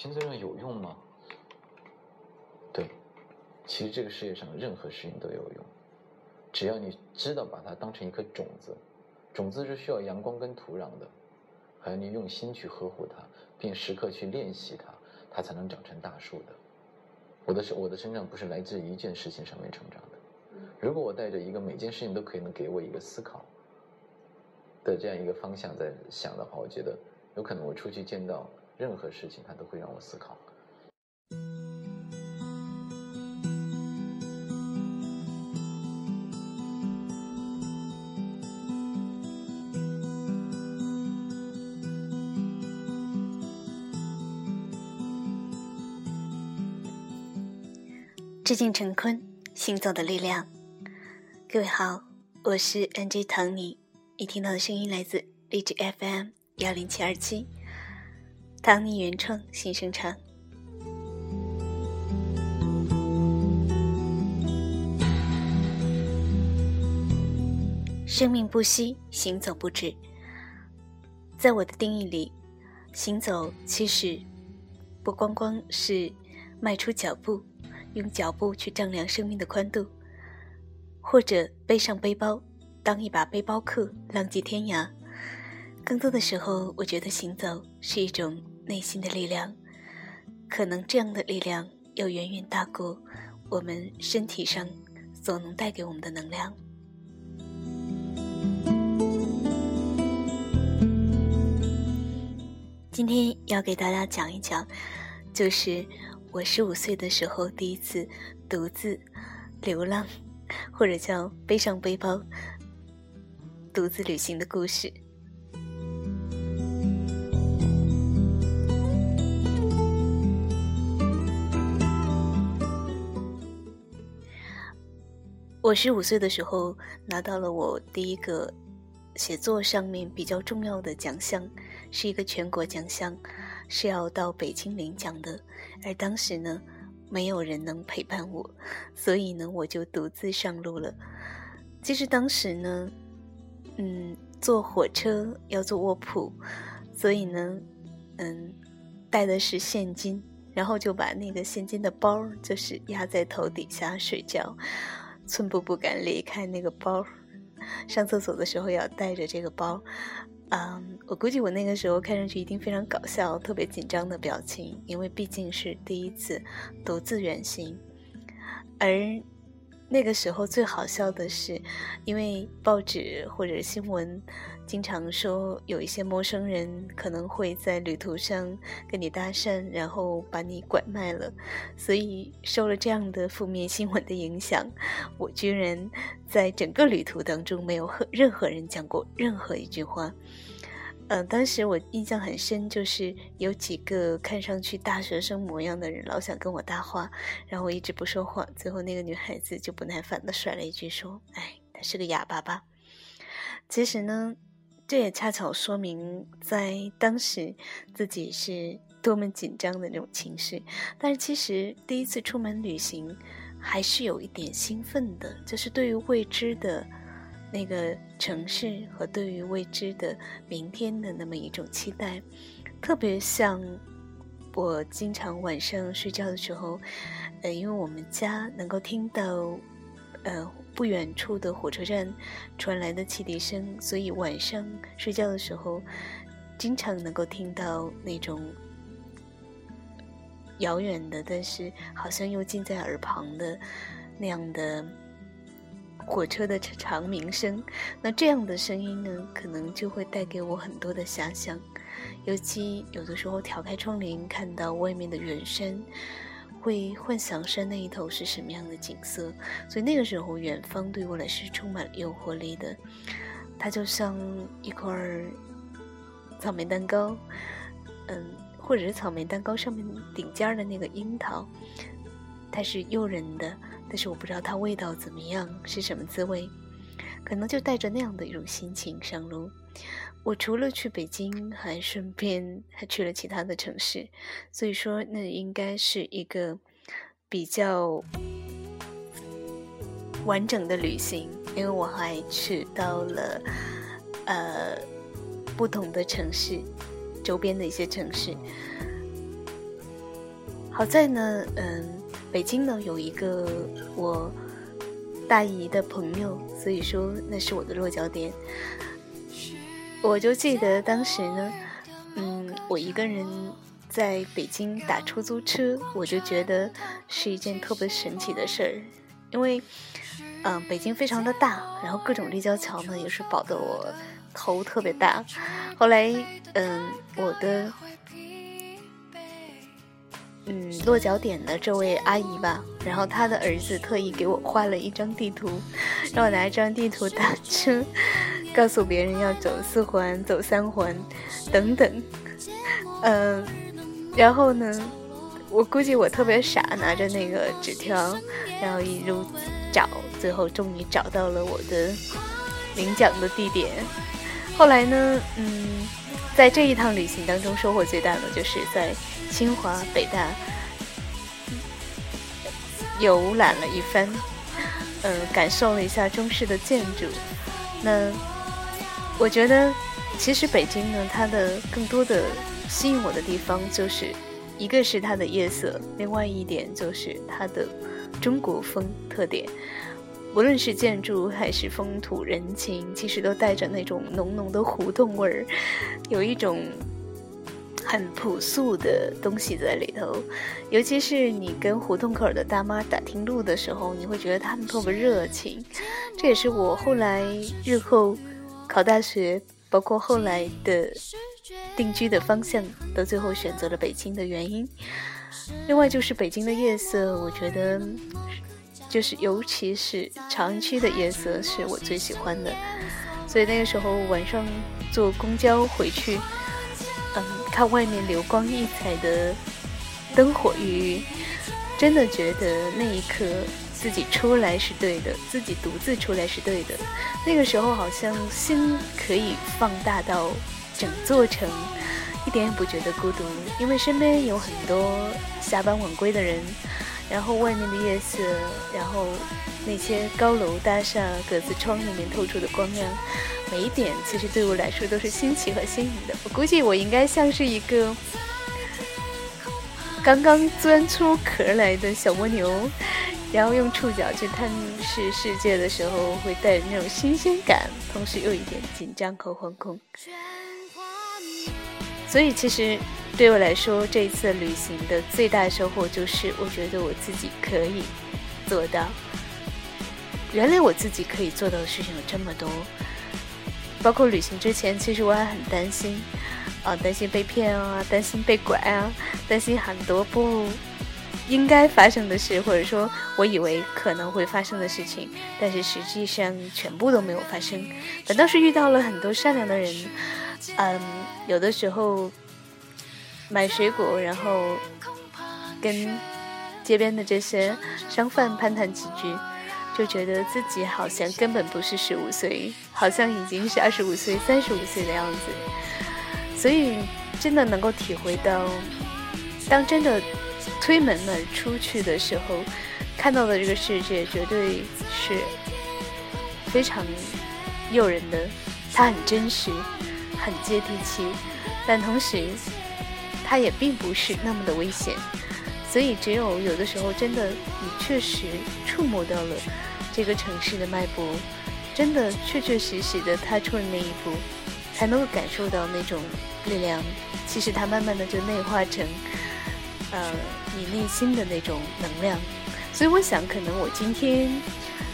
新责任有用吗？对，其实这个世界上任何事情都有用，只要你知道把它当成一颗种子，种子是需要阳光跟土壤的，还要你用心去呵护它，并时刻去练习它，它才能长成大树的。我的我的成长不是来自一件事情上面成长的。如果我带着一个每件事情都可以能给我一个思考的这样一个方向在想的话，我觉得有可能我出去见到任何事情，它都会让我思考。致敬陈坤，行走的力量。各位好，我是 NJ 唐尼。你听到的声音来自励志 FM 幺零七二七，唐尼原创新声唱。生命不息，行走不止。在我的定义里，行走其实不光光是迈出脚步，用脚步去丈量生命的宽度。或者背上背包，当一把背包客，浪迹天涯。更多的时候，我觉得行走是一种内心的力量，可能这样的力量要远远大过我们身体上所能带给我们的能量。今天要给大家讲一讲，就是我十五岁的时候第一次独自流浪。或者叫背上背包独自旅行的故事。我十五岁的时候拿到了我第一个写作上面比较重要的奖项，是一个全国奖项，是要到北京领奖的。而当时呢。没有人能陪伴我，所以呢，我就独自上路了。其实当时呢，嗯，坐火车要坐卧铺，所以呢，嗯，带的是现金，然后就把那个现金的包就是压在头底下睡觉，寸步不敢离开那个包。上厕所的时候要带着这个包。嗯，我估计我那个时候看上去一定非常搞笑，特别紧张的表情，因为毕竟是第一次独自远行，而那个时候最好笑的是，因为报纸或者新闻经常说有一些陌生人可能会在旅途上跟你搭讪，然后把你拐卖了，所以受了这样的负面新闻的影响，我居然在整个旅途当中没有和任何人讲过任何一句话。嗯，当时我印象很深，就是有几个看上去大学生模样的人，老想跟我搭话，然后我一直不说话。最后那个女孩子就不耐烦的甩了一句说：“哎，他是个哑巴吧？”其实呢，这也恰巧说明在当时自己是多么紧张的那种情绪。但是其实第一次出门旅行，还是有一点兴奋的，就是对于未知的。那个城市和对于未知的明天的那么一种期待，特别像我经常晚上睡觉的时候，呃，因为我们家能够听到呃不远处的火车站传来的汽笛声，所以晚上睡觉的时候，经常能够听到那种遥远的，但是好像又近在耳旁的那样的。火车的长鸣声，那这样的声音呢，可能就会带给我很多的遐想。尤其有的时候挑开窗帘，看到外面的远山，会幻想山那一头是什么样的景色。所以那个时候，远方对我来是充满了诱惑力的。它就像一块草莓蛋糕，嗯，或者是草莓蛋糕上面顶尖的那个樱桃，它是诱人的。但是我不知道它味道怎么样，是什么滋味，可能就带着那样的一种心情上路。我除了去北京，还顺便还去了其他的城市，所以说那应该是一个比较完整的旅行，因为我还去到了呃不同的城市，周边的一些城市。好在呢，嗯，北京呢有一个我大姨的朋友，所以说那是我的落脚点。我就记得当时呢，嗯，我一个人在北京打出租车，我就觉得是一件特别神奇的事儿，因为，嗯，北京非常的大，然后各种立交桥呢也是保得我头特别大。后来，嗯，我的。嗯，落脚点的这位阿姨吧，然后她的儿子特意给我画了一张地图，让我拿一张地图打车，告诉别人要走四环、走三环等等。嗯，然后呢，我估计我特别傻，拿着那个纸条，然后一路找，最后终于找到了我的领奖的地点。后来呢，嗯，在这一趟旅行当中，收获最大的就是在。清华、北大游览了一番，嗯，感受了一下中式的建筑。那我觉得，其实北京呢，它的更多的吸引我的地方，就是一个是它的夜色，另外一点就是它的中国风特点。无论是建筑还是风土人情，其实都带着那种浓浓的胡同味儿，有一种。很朴素的东西在里头，尤其是你跟胡同口的大妈打听路的时候，你会觉得他们特别热情。这也是我后来日后考大学，包括后来的定居的方向，到最后选择了北京的原因。另外就是北京的夜色，我觉得就是尤其是朝阳区的夜色是我最喜欢的。所以那个时候晚上坐公交回去。嗯，看外面流光溢彩的灯火鱼，真的觉得那一刻自己出来是对的，自己独自出来是对的。那个时候好像心可以放大到整座城，一点也不觉得孤独，因为身边有很多下班晚归的人。然后外面的夜色，然后那些高楼大厦格子窗里面透出的光亮，每一点其实对我来说都是新奇和新颖的。我估计我应该像是一个刚刚钻出壳来的小蜗牛，然后用触角去探视世界的时候，会带着那种新鲜感，同时又一点紧张和惶恐。所以其实。对我来说，这一次旅行的最大收获就是，我觉得我自己可以做到。原来我自己可以做到的事情有这么多，包括旅行之前，其实我还很担心，啊，担心被骗啊，担心被拐啊，担心很多不应该发生的事，或者说我以为可能会发生的事情，但是实际上全部都没有发生。反倒是遇到了很多善良的人，嗯，有的时候。买水果，然后跟街边的这些商贩攀谈几句，就觉得自己好像根本不是十五岁，好像已经是二十五岁、三十五岁的样子。所以，真的能够体会到，当真的推门而出去的时候，看到的这个世界绝对是非常诱人的，它很真实，很接地气，但同时。它也并不是那么的危险，所以只有有的时候，真的你确实触摸到了这个城市的脉搏，真的确确实实的踏出了那一步，才能够感受到那种力量。其实它慢慢的就内化成，呃，你内心的那种能量。所以我想，可能我今天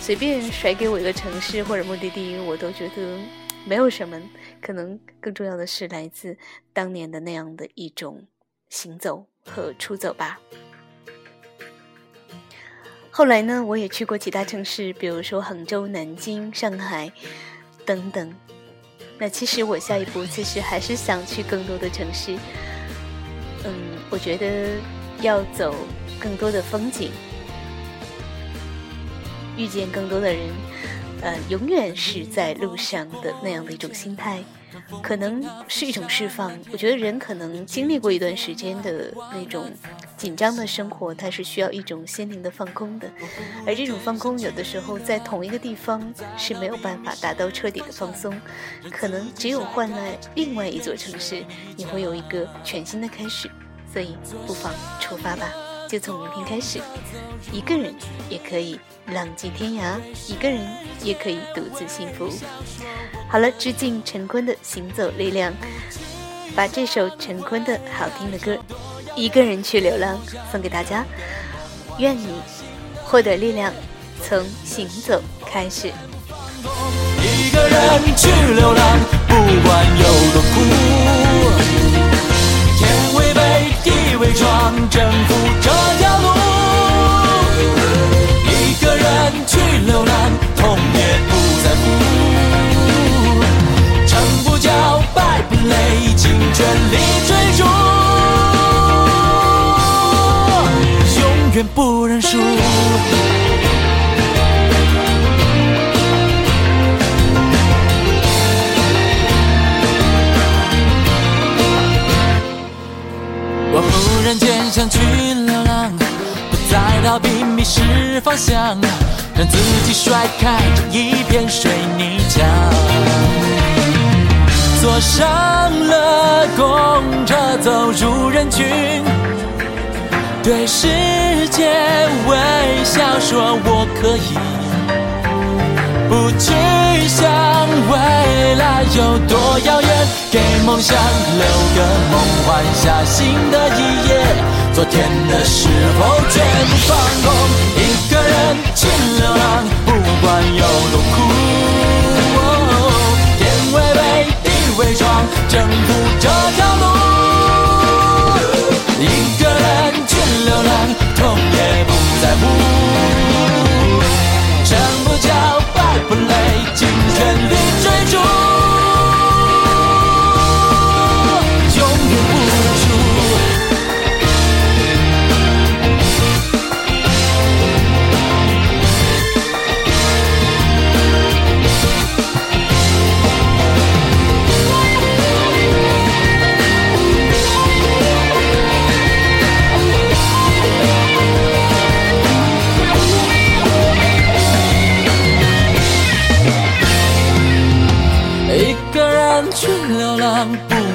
随便甩给我一个城市或者目的地，我都觉得。没有什么，可能更重要的是来自当年的那样的一种行走和出走吧。后来呢，我也去过其他城市，比如说杭州、南京、上海等等。那其实我下一步其实还是想去更多的城市。嗯，我觉得要走更多的风景，遇见更多的人。呃，永远是在路上的那样的一种心态，可能是一种释放。我觉得人可能经历过一段时间的那种紧张的生活，它是需要一种心灵的放空的。而这种放空，有的时候在同一个地方是没有办法达到彻底的放松，可能只有换了另外一座城市，你会有一个全新的开始。所以，不妨出发吧。就从明天开始，一个人也可以浪迹天涯，一个人也可以独自幸福。好了，致敬陈坤的《行走力量》，把这首陈坤的好听的歌《一个人去流浪》送给大家，愿你获得力量，从行走开始。一个人去流浪，不管有多苦。伪装，征服这条路。一个人去流浪，痛也不在乎。成不骄，败不馁，尽全力追逐，永远不认输。逃避迷失方向，让自己甩开这一片水泥墙。坐上了公车，走入人群，对世界微笑，说我可以。不去想未来有多遥远，给梦想留个梦，幻下新的一页。昨天的时候绝不放空，一个人去流浪，不管有多苦。哦天为被，地为窗，征服这条路。一个人去流浪，痛也不在乎。成不骄。不累，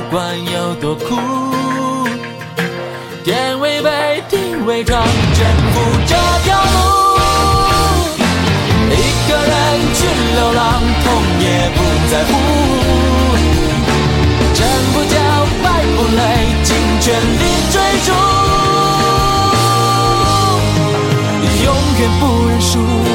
管有多苦。天为被，地为窗，征服这条路。一个人去流浪，痛也不在乎。成不骄，败不馁，尽全力追逐，永远不认输。